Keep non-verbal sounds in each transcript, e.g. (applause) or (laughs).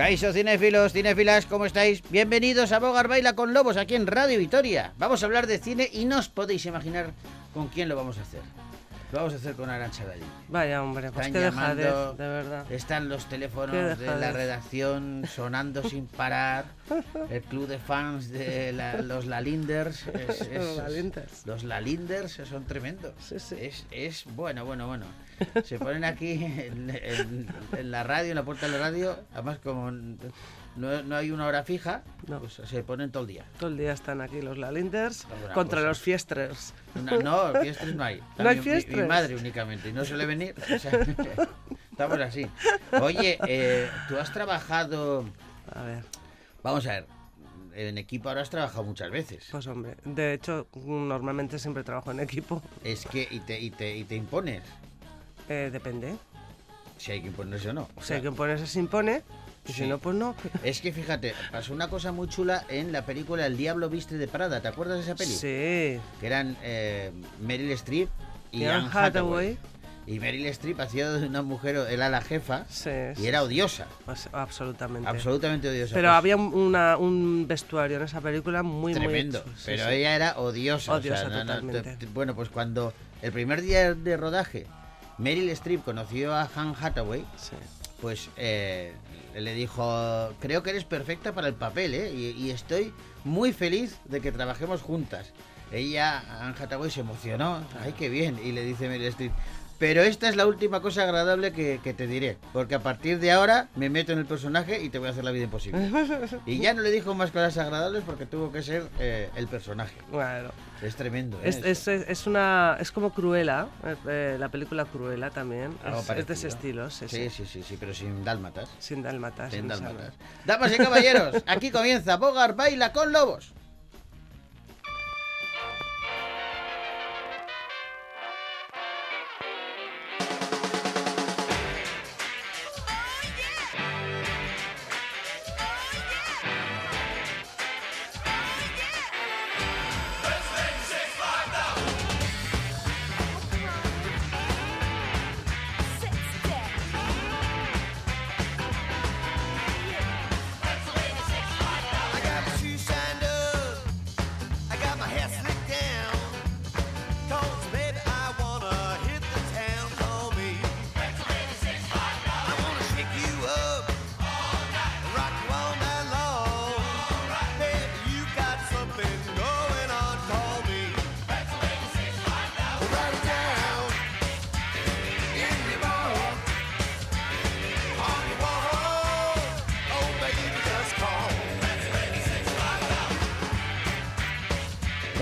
Caixo cinéfilos, cinéfilas, ¿cómo estáis? Bienvenidos a Bogar Baila con Lobos aquí en Radio Vitoria. Vamos a hablar de cine y no os podéis imaginar con quién lo vamos a hacer. Lo vamos a hacer con Arancha Galli. Vaya, hombre, pues Están qué dejadez, llamando, de verdad. Están los teléfonos de la dejadez. redacción sonando sin parar. (laughs) El club de fans de la- los Lalinders. es- (laughs) es- Los Lalinders. Los Lalinders son tremendos. Sí, sí. Es, es bueno, bueno, bueno. Se ponen aquí en, en- en la radio, en la puerta de la radio. Además, como no, no hay una hora fija, No. pues se ponen todo el día. Todo el día están aquí los Lalinders Alguna contra cosa. los Fiesters. No, no, fiestres no hay. (laughs) ¿No hay mi- mi- Mi, fiestres? madre únicamente, y no suele venir. o sea, (laughs) estamos así. Oye, eh, tú has trabajado. A ver, Vamos a ver, en equipo ahora has trabajado muchas veces. pues hombre, de hecho, normalmente siempre trabajo en equipo. Es que, y te, y te, y te impones. Eh, depende. Si hay que imponerse o no. O Si sea, hay que ponerse se impone, y Sí. si no, pues no. Es que fíjate, pasó una cosa muy chula en la película El Diablo Viste de Prada. ¿Te acuerdas de esa peli? Sí. Que eran eh, Meryl Streep y, Y Anne Hathaway. Hathaway. Y Meryl Streep hacía de una mujer, era la jefa, Sí, y era odiosa. pues, absolutamente. Absolutamente odiosa. Pero Pues, había un- una, un vestuario en esa película muy, tremendo. muy... pero ella era odiosa. o sea, Odiosa no- no, totalmente. te- te- bueno, pues cuando el primer día de rodaje Meryl Streep conoció a Han Hathaway, Sí. pues eh, le dijo, creo que eres perfecta para el papel, ¿eh? Y, y estoy muy feliz de que trabajemos juntas. Ella, Anne Hathaway, se emocionó. Ay, qué bien. Y le dice Meryl Streep, pero esta es la última cosa agradable que, que te diré, porque a partir de ahora me meto en el personaje y te voy a hacer la vida imposible. Y ya no le dijo más cosas agradables porque tuvo que ser eh, el personaje. Bueno, Es tremendo. ¿eh? es, es, es una, es como Cruella, eh, eh, la película Cruella también. Algo Es, es de ese estilo, sí, Sí, sí. sí, sí, pero sin dálmatas. Sin dálmatas. Sin sin dálmatas. Damas y caballeros, aquí comienza Bogar Baila con Lobos.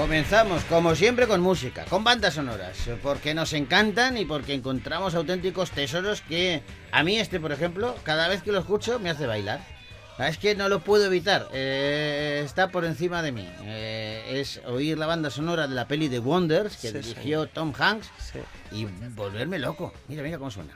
Comenzamos, como siempre, con música, con bandas sonoras, porque nos encantan y porque encontramos auténticos tesoros que a mí este, por ejemplo, cada vez que lo escucho me hace bailar. Ah, Es que no lo puedo evitar, eh, está por encima de mí. Eh, es oír la banda sonora de la peli de Wonders que Sí, dirigió Tom Hanks Sí. y volverme loco. Mira, mira cómo suena.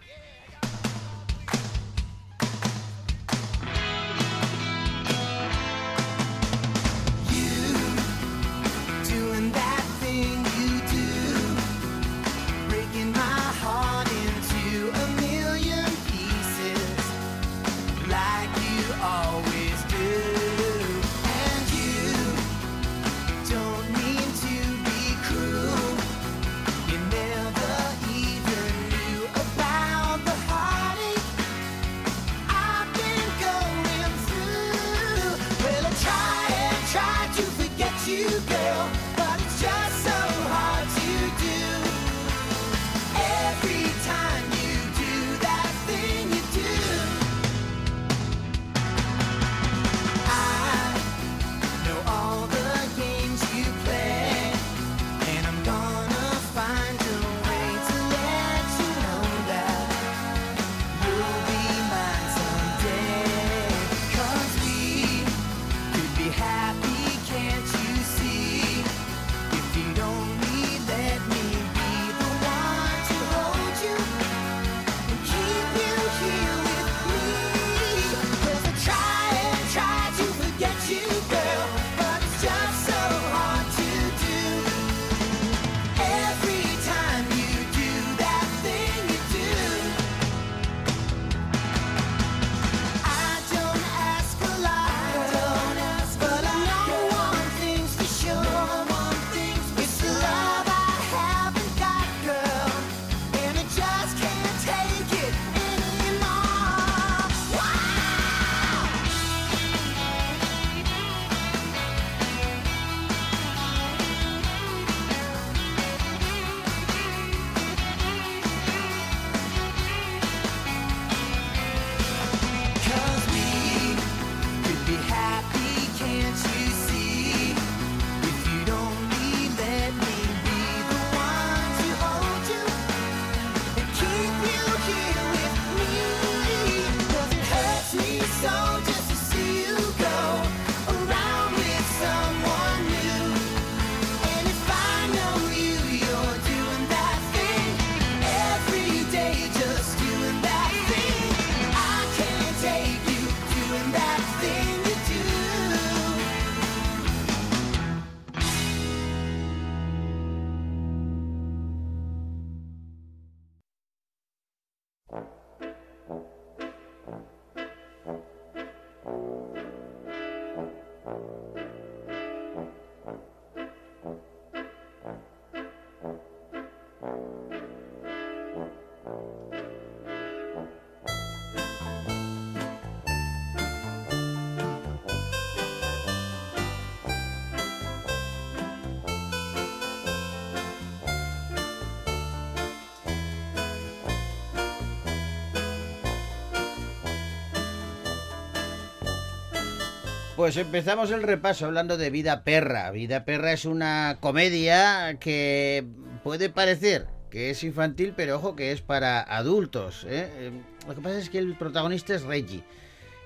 Pues empezamos el repaso hablando de Vida Perra. Vida Perra es una comedia que puede parecer que es infantil, pero ojo que es para adultos. ¿eh? Eh, Lo que pasa es que el protagonista es Reggie.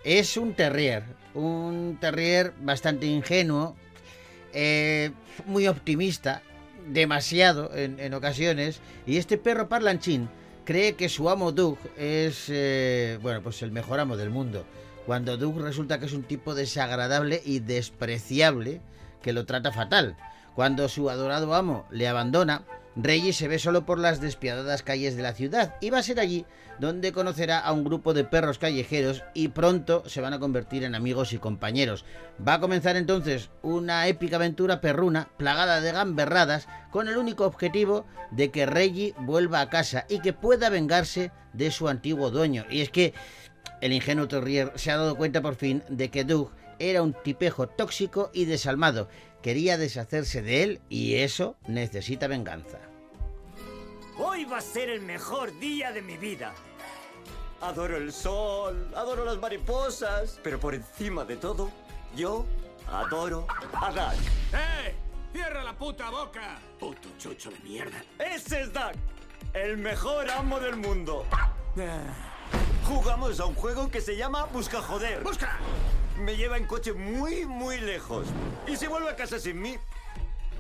Es un terrier, un terrier bastante ingenuo, eh, muy optimista, demasiado en, en ocasiones, y este perro parlanchín cree que su amo Doug es, eh, bueno, pues el mejor amo del mundo, cuando Doug resulta que es un tipo desagradable y despreciable que lo trata fatal. Cuando su adorado amo le abandona, Reggie se ve solo por las despiadadas calles de la ciudad y va a ser allí donde conocerá a un grupo de perros callejeros y pronto se van a convertir en amigos y compañeros. Va a comenzar entonces una épica aventura perruna plagada de gamberradas con el único objetivo de que Reggie vuelva a casa y que pueda vengarse de su antiguo dueño. Y es que el ingenuo Terrier se ha dado cuenta por fin de que Doug era un tipejo tóxico y desalmado. Quería deshacerse de él y eso necesita venganza. Hoy va a ser el mejor día de mi vida. Adoro el sol, adoro las mariposas, pero por encima de todo, yo adoro a Doug. ¡Eh! ¡Cierra la puta boca! Puto chucho de mierda. Ese es Doug, el mejor amo del mundo. Jugamos a un juego que se llama Busca Joder. ¡Busca! Me lleva en coche muy, muy lejos. Y se vuelve a casa sin mí.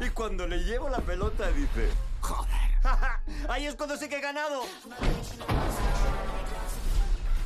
Y cuando le llevo la pelota dice... Joder. Ahí es cuando sé que he ganado.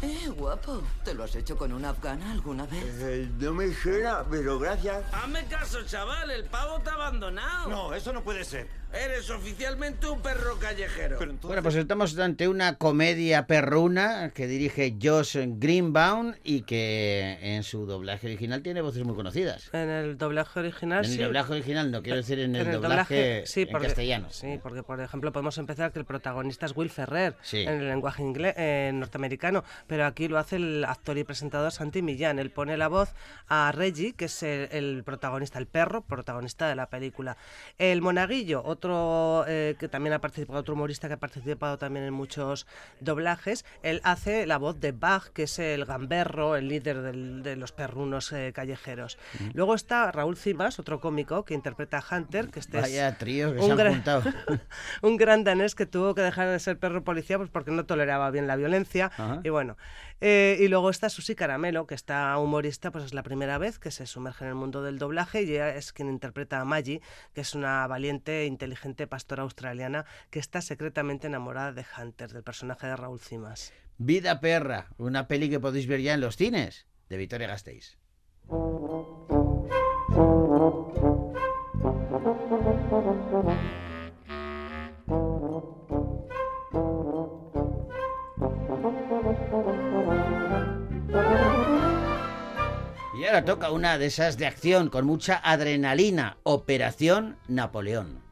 Eh, guapo. ¿Te lo has hecho con una afgana alguna vez? Eh, no me suena, pero gracias. Hazme caso, chaval, el pavo te ha abandonado. No, eso no puede ser. Eres oficialmente un perro callejero. Entonces... Bueno, pues estamos ante una comedia perruna que dirige Josh Greenbaum y que en su doblaje original tiene voces muy conocidas. En el doblaje original En el sí. doblaje original, no quiero decir en el, En doblaje, sí, en porque, castellano. Sí, porque por ejemplo podemos empezar que el protagonista es Will Ferrer Sí. en el lenguaje inglés eh, norteamericano, pero aquí lo hace el actor y presentador Santi Millán. Él pone la voz a Reggie, que es el, el protagonista, el perro protagonista de la película. El monaguillo, otro eh, que también ha participado, otro humorista que ha participado también en muchos doblajes, él hace la voz de Bach, que es el gamberro, el líder del- de los perrunos eh, callejeros. Luego está Raúl Cimas, otro cómico que interpreta a Hunter, que este es Vaya trío que un se han gran- (laughs) un gran danés que tuvo que dejar de ser perro policía pues porque no toleraba bien la violencia Ajá. y bueno eh, y luego está Susi Caramelo que está humorista pues es la primera vez que se sumerge en el mundo del doblaje y ella es quien interpreta a Maggie que es una valiente e inteligente pastora australiana que está secretamente enamorada de Hunter del personaje de Raúl Cimas Vida Perra, una peli que podéis ver ya en los cines de Victoria Gasteiz. Y ahora toca una de esas de acción con mucha adrenalina, Operación Napoleón.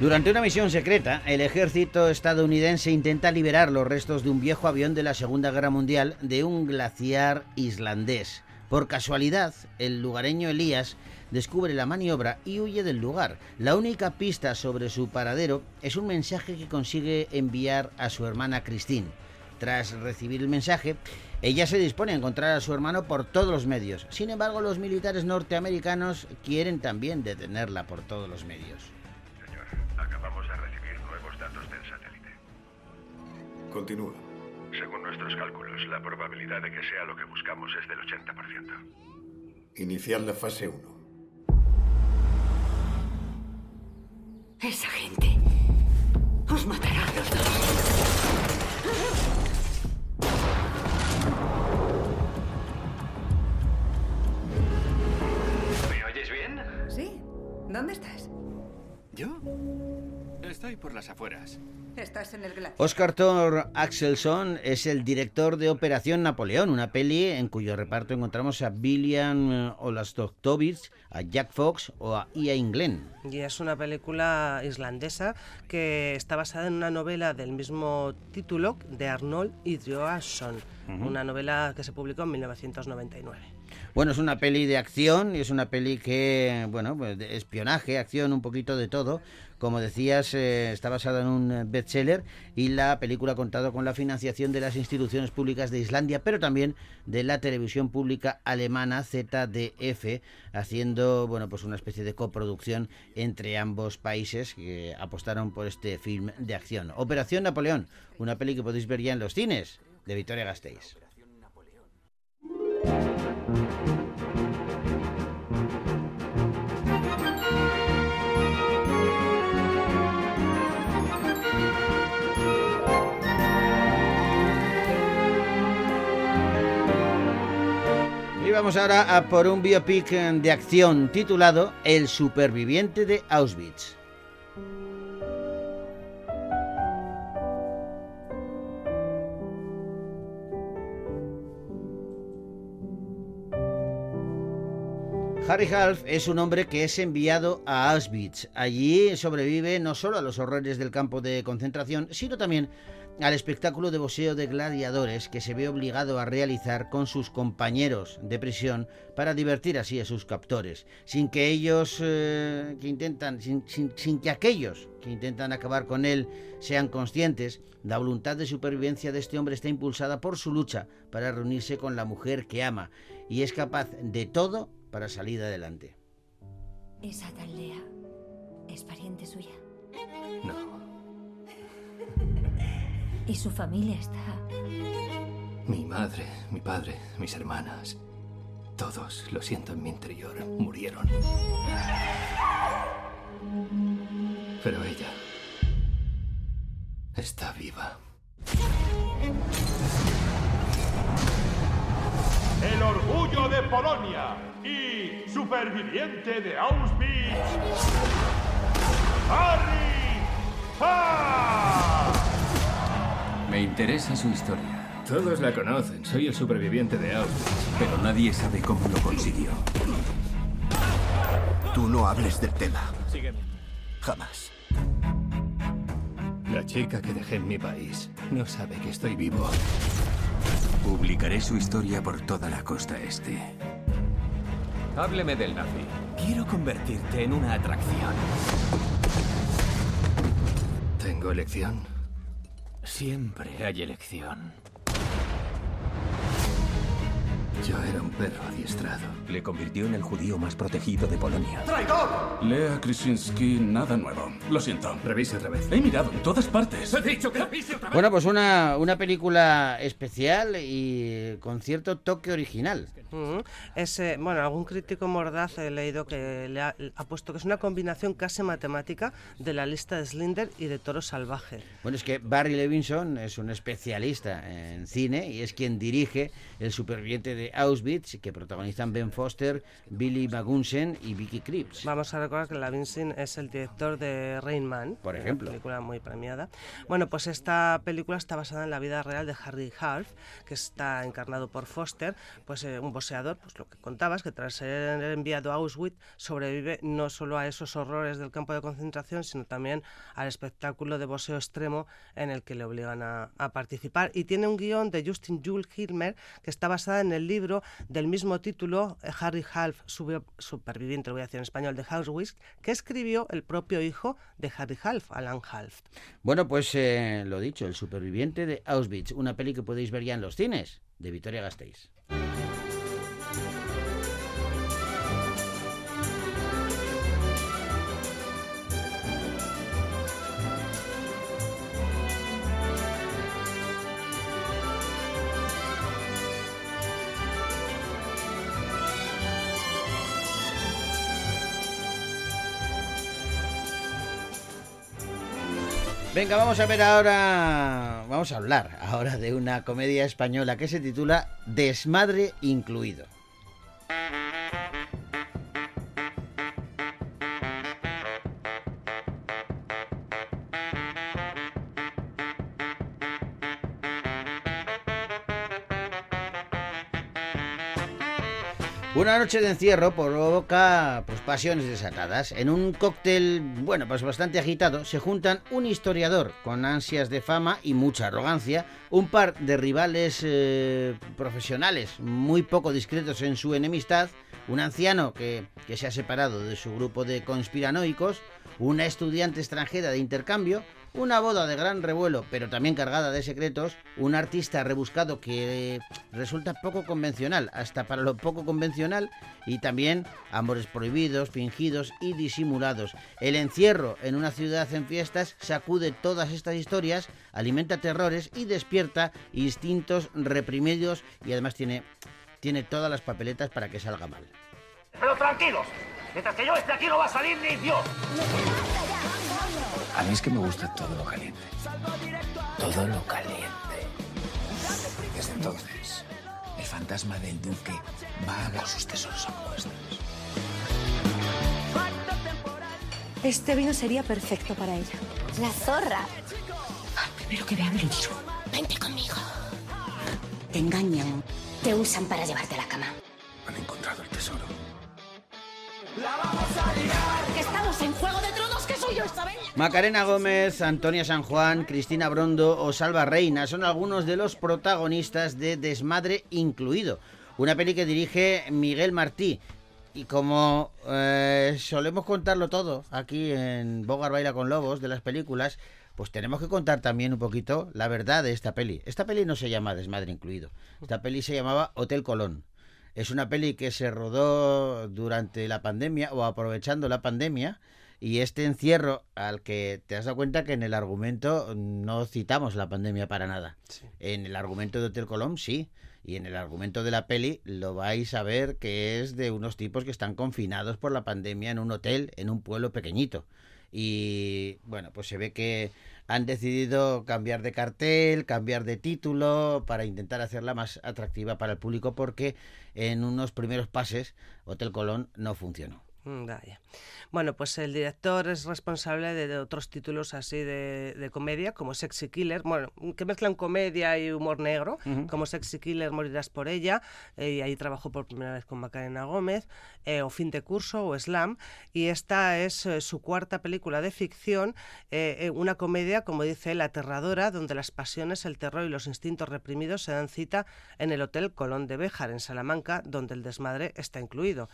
Durante una misión secreta, el ejército estadounidense intenta liberar los restos de un viejo avión de la Segunda Guerra Mundial de un glaciar islandés. Por casualidad, el lugareño Elías descubre la maniobra y huye del lugar. La única pista sobre su paradero es un mensaje que consigue enviar a su hermana Christine. Tras recibir el mensaje, ella se dispone a encontrar a su hermano por todos los medios. Sin embargo, los militares norteamericanos quieren también detenerla por todos los medios. Continúa. Según nuestros cálculos, la probabilidad de que sea lo que buscamos es del 80%. Iniciar la fase 1. Esa gente las afueras. Estás en el glaciar. Oscar Thor Axelson es el director de Operación Napoleón, una peli en cuyo reparto encontramos a William eh, Olastoktovich, a Jack Fox o a Ian Glenn. Y es una película islandesa que está basada en una novela del mismo título de Arnold Idrioasson, una novela que se publicó en 1999. Bueno, es una peli de acción y es una peli que, bueno, pues de espionaje, acción, un poquito de todo. Como decías, eh, está basada en un eh, bestseller y la película ha contado con la financiación de las instituciones públicas de Islandia, pero también de la televisión pública alemana ZDF, haciendo, bueno, pues una especie de coproducción entre ambos países que apostaron por este film de acción. Operación Napoleón, una peli que podéis ver ya en los cines de Victoria Gasteiz. Vamos ahora a por un biopic eh, de acción titulado El superviviente de Auschwitz. Harry Half es un hombre que es enviado a Auschwitz. Allí sobrevive no solo a los horrores del campo de concentración, sino también al espectáculo de boxeo de gladiadores que se ve obligado a realizar con sus compañeros de prisión para divertir así a sus captores, sin que ellos eh, que intentan, sin, sin- sin que aquellos que intentan acabar con él sean conscientes, la voluntad de supervivencia de este hombre está impulsada por su lucha para reunirse con la mujer que ama y es capaz de todo para salir adelante. Esa tal Lea es pariente suya. No. (laughs) Y su familia está. Mi madre, mi padre, mis hermanas. Todos, lo siento en mi interior, murieron. Pero ella está viva. El orgullo de Polonia y superviviente de Auschwitz, Harry. Me interesa su historia, Todos la conocen, soy el superviviente de Auschwitz. pero nadie sabe cómo lo consiguió. Tú no hables del tema. Sígueme. Jamás. La chica que dejé en mi país no sabe que estoy vivo. Publicaré su historia por toda la costa este. Hábleme del nazi. Quiero convertirte en una atracción. ¿Tengo elección? Siempre hay elección. Yo era un perro adiestrado. Le convirtió en el judío más protegido de Polonia. ¡Traidor! Lea Krasinski, nada nuevo. Lo siento. Revise otra vez. He mirado en todas partes. He dicho que revise otra vez. Bueno, pues una, una película especial y con cierto toque original. Ujú. Es, eh, bueno, algún crítico mordaz he leído que le ha, ha puesto que es una combinación casi matemática de la lista de Slinder y de Toro Salvaje. Bueno, es que Barry Levinson es un especialista en cine y es quien dirige El superviviente de Auschwitz, que protagonizan Ben Foster, Billy Magnussen y Vicky Krieps. Vamos a recordar que Lavinsin es el director de Rain Man, Por una ejemplo. película muy premiada. Bueno, pues esta película está basada en la vida real de Harry Half, que está encarnado por Foster, pues eh, un pues lo que contabas, que tras ser enviado a Auschwitz sobrevive no solo a esos horrores del campo de concentración, sino también al espectáculo de boxeo extremo en el que le obligan a, participar. Y tiene un guion de Justin Jules Hilmer que está basada en el libro del mismo título, eh, Harry Half, superviviente, lo voy a decir en español, de Auschwitz, que escribió el propio hijo de Harry Half, Alan Half. Bueno, pues eh, lo dicho, El superviviente de Auschwitz, una peli que podéis ver ya en los cines de Victoria Gasteiz. Venga, vamos a ver ahora, vamos a hablar ahora de una comedia española que se titula Desmadre incluido. Una noche de encierro provoca pues, pasiones desatadas. En un cóctel, bueno, pues bastante agitado, se juntan un historiador con ansias de fama y mucha arrogancia, un par de rivales eh, profesionales muy poco discretos en su enemistad, un anciano que, que se ha separado de su grupo de conspiranoicos, una estudiante extranjera de intercambio, una boda de gran revuelo, pero también cargada de secretos, un artista rebuscado que resulta poco convencional, hasta para lo poco convencional, y también amores prohibidos, fingidos y disimulados. El encierro en una ciudad en fiestas sacude todas estas historias, alimenta terrores y despierta instintos reprimidos y además tiene, tiene todas las papeletas para que salga mal. Pero tranquilos, mientras que yo esté aquí no va a salir ni Dios. A mí es que me gusta todo lo caliente. Todo lo caliente. Desde entonces, el fantasma del duque vaga por sus tesoros opuestos. Este vino sería perfecto para ella. La zorra. Primero que vea me lo. Vente conmigo. Te engañan. Te usan para llevarte a la cama. Han encontrado el tesoro. Que estamos en Juego de Tronos, soy yo esta vez. Macarena Gómez, Antonia San Juan, Cristina Brondo o Salva Reina son algunos de los protagonistas de Desmadre Incluido, una peli que dirige Miguel Martí. Y como eh, solemos contarlo todo aquí en Bogar Baila con Lobos de las películas, pues tenemos que contar también un poquito la verdad de esta peli. Esta peli no se llama Desmadre Incluido, esta peli se llamaba Hotel Colón. Es una peli que se rodó durante la pandemia o aprovechando la pandemia y este encierro al que te has dado cuenta que en el argumento no citamos la pandemia para nada. En el argumento de Hotel Colón sí. Y en el argumento de la peli lo vais a ver que es de unos tipos que están confinados por la pandemia en un hotel en un pueblo pequeñito. Y bueno, pues se ve que han decidido cambiar de cartel, cambiar de título para intentar hacerla más atractiva para el público porque en unos primeros pases Hotel Colón no funcionó. Mm, Vaya. Bueno, pues el director es responsable de, de otros títulos así de, de comedia, como Sexy Killer, bueno, que mezclan comedia y humor negro, como Sexy Killer, Morirás por ella, eh, y ahí trabajó por primera vez con Macarena Gómez, eh, o Fin de Curso, o Slam, y esta es eh, su cuarta película de ficción, una comedia, como dice él, aterradora, donde las pasiones, el terror y los instintos reprimidos se dan cita en el Hotel Colón de Béjar, en Salamanca, donde el desmadre está incluido.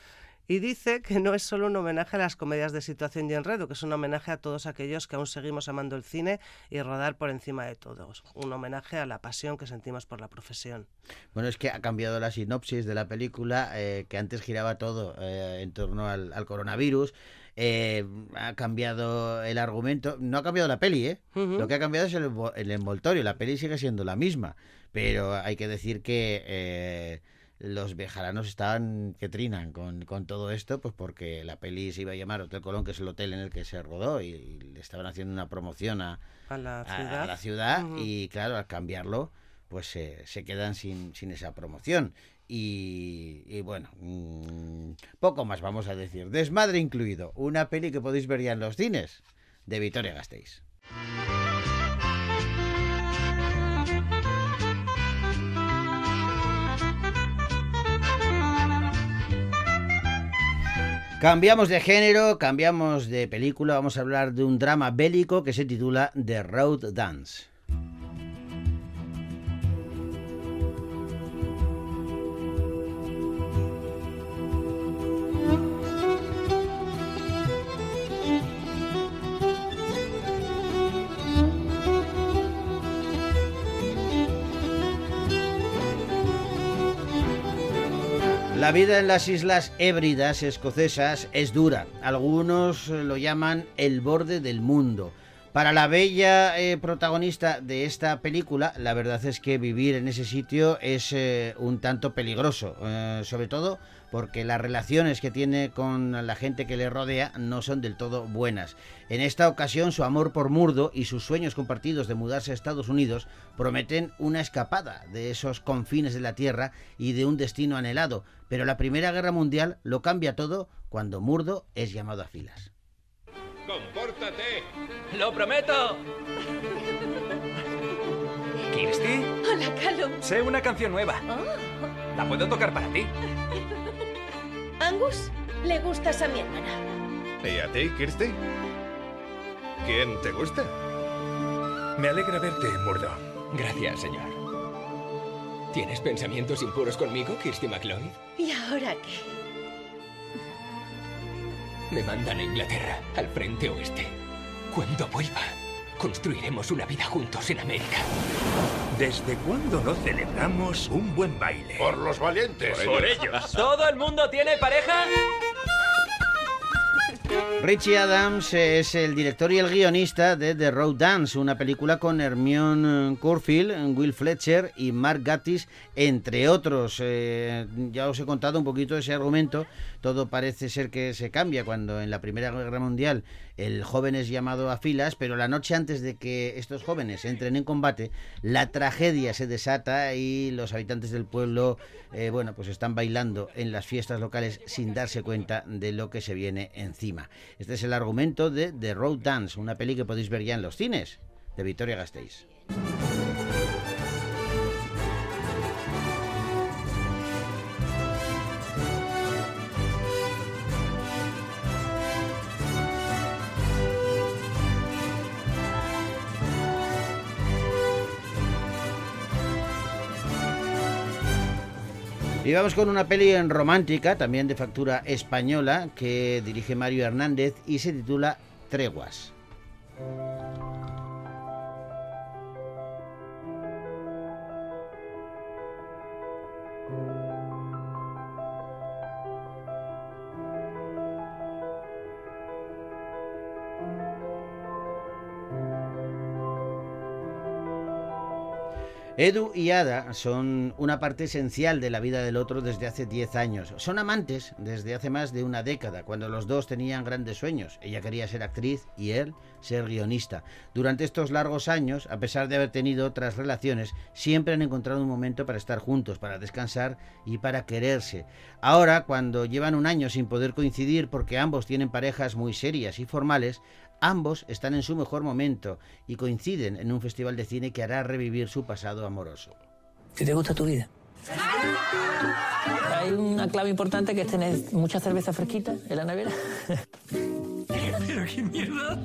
Y dice que no es solo un homenaje a las comedias de situación y enredo, que es un homenaje a todos aquellos que aún seguimos amando el cine y rodar por encima de todos. Un homenaje a la pasión que sentimos por la profesión. Bueno, es que ha cambiado la sinopsis de la película, eh, que antes giraba todo eh, en torno al, al coronavirus. eh, ha cambiado el argumento. No ha cambiado la peli, ¿eh? Lo que ha cambiado es el envoltorio. La peli sigue siendo la misma. Pero hay que decir que eh, los bejaranos estaban que trinan con, con todo esto, pues porque la peli se iba a llamar Hotel Colón, que es el hotel en el que se rodó, y, y le estaban haciendo una promoción a, A la ciudad. a la ciudad Ujú. y claro, al cambiarlo, pues se- se quedan sin, sin esa promoción. Y, y bueno, mm, poco más vamos a decir. Desmadre incluido, una peli que podéis ver ya en los cines de Victoria Gasteiz. Cambiamos de género, cambiamos de película, vamos a hablar de un drama bélico que se titula The Road Dance. La vida en las islas Hébridas escocesas es dura. Algunos eh, lo llaman el borde del mundo. Para la bella eh, protagonista de esta película, la verdad es que vivir en ese sitio es eh, un tanto peligroso, eh, sobre todo porque las relaciones que tiene con la gente que le rodea no son del todo buenas. En esta ocasión, su amor por Murdo y sus sueños compartidos de mudarse a Estados Unidos prometen una escapada de esos confines de la Tierra y de un destino anhelado, pero la Primera Guerra Mundial lo cambia todo cuando Murdo es llamado a filas. ¡Compórtate! ¡Lo prometo! Hola, Calum. Sé una canción nueva. La puedo tocar para ti. Angus, le gustas a mi hermana. ¿Y a ti, Kirsty? ¿Quién te gusta? Me alegra verte, Murdo. Gracias, señor. ¿Tienes pensamientos impuros conmigo, Kirsty McLeod? ¿Y ahora qué? Me mandan a Inglaterra, al frente oeste. Cuando vuelva, construiremos una vida juntos en América. ¿Desde cuándo no celebramos un buen baile? Por los valientes. Por ellos. ¿Todo el mundo tiene pareja? Richie Adams es el director y el guionista de The Road Dance, una película con Hermione Curfield, Will Fletcher y Mark Gatiss, entre otros. Eh, ya os he contado un poquito ese argumento. Todo parece ser que se cambia cuando en la Primera Guerra Mundial el joven es llamado a filas, pero la noche antes de que estos jóvenes entren en combate, la tragedia se desata y los habitantes del pueblo, eh, bueno, pues están bailando en las fiestas locales sin darse cuenta de lo que se viene encima. Este es el argumento de The Road Dance, una peli que podéis ver ya en los cines, de Victoria Gasteiz. Y vamos con una peli en romántica, también de factura española, que dirige Mario Hernández y se titula Treguas. Edu y Ada son una parte esencial de la vida del otro desde hace 10 años. Son amantes desde hace más de una década, cuando los dos tenían grandes sueños. Ella quería ser actriz y él ser guionista. Durante estos largos años, a pesar de haber tenido otras relaciones, siempre han encontrado un momento para estar juntos, para descansar y para quererse. Ahora, cuando llevan un año sin poder coincidir porque ambos tienen parejas muy serias y formales, Ambos están en su mejor momento y coinciden en un festival de cine que hará revivir su pasado amoroso. ¿Qué te gusta tu vida? Hay una clave importante que es tener mucha cerveza fresquita en la nevera. (laughs) Pero qué mierda.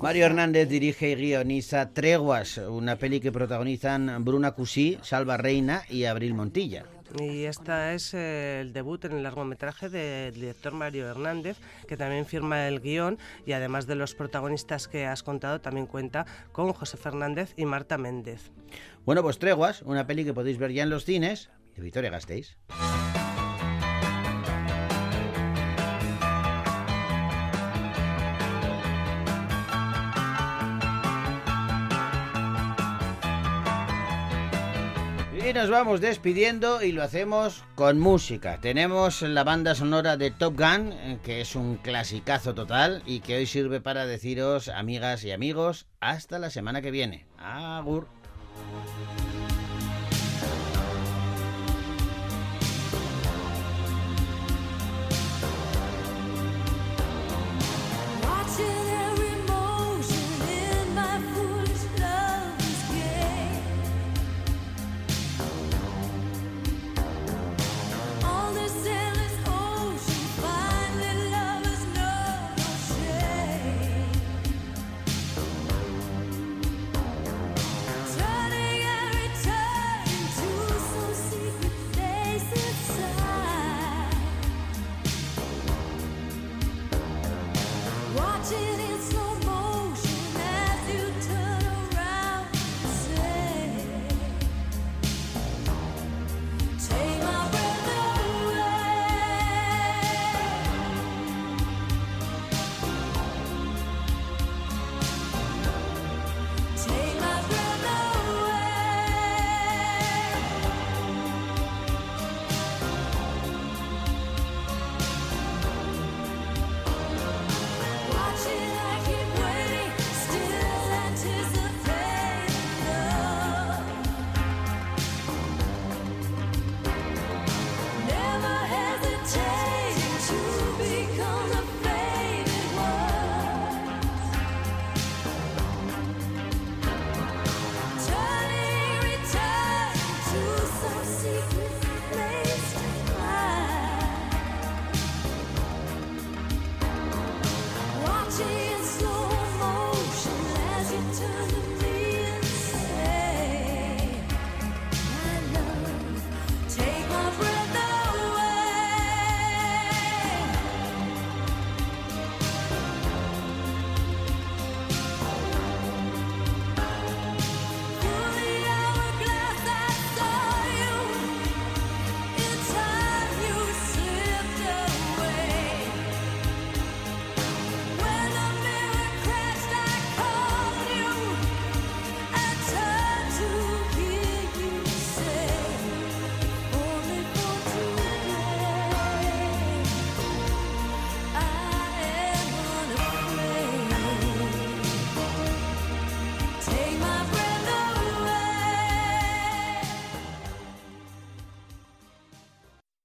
Mario Hernández dirige y guioniza Treguas, una peli que protagonizan Bruna Cusí, Salva Reina y Abril Montilla. Y este es eh, el debut en el largometraje del director Mario Hernández, que también firma el guion y además de los protagonistas que has contado, también cuenta con José Fernández y Marta Méndez. Bueno, pues Treguas, una peli que podéis ver ya en los cines de Victoria Gasteiz. Nos vamos despidiendo y lo hacemos con música. Tenemos la banda sonora de Top Gun, eh, que es un clasicazo total y que hoy sirve para deciros, amigas y amigos, hasta la semana que viene. Agur.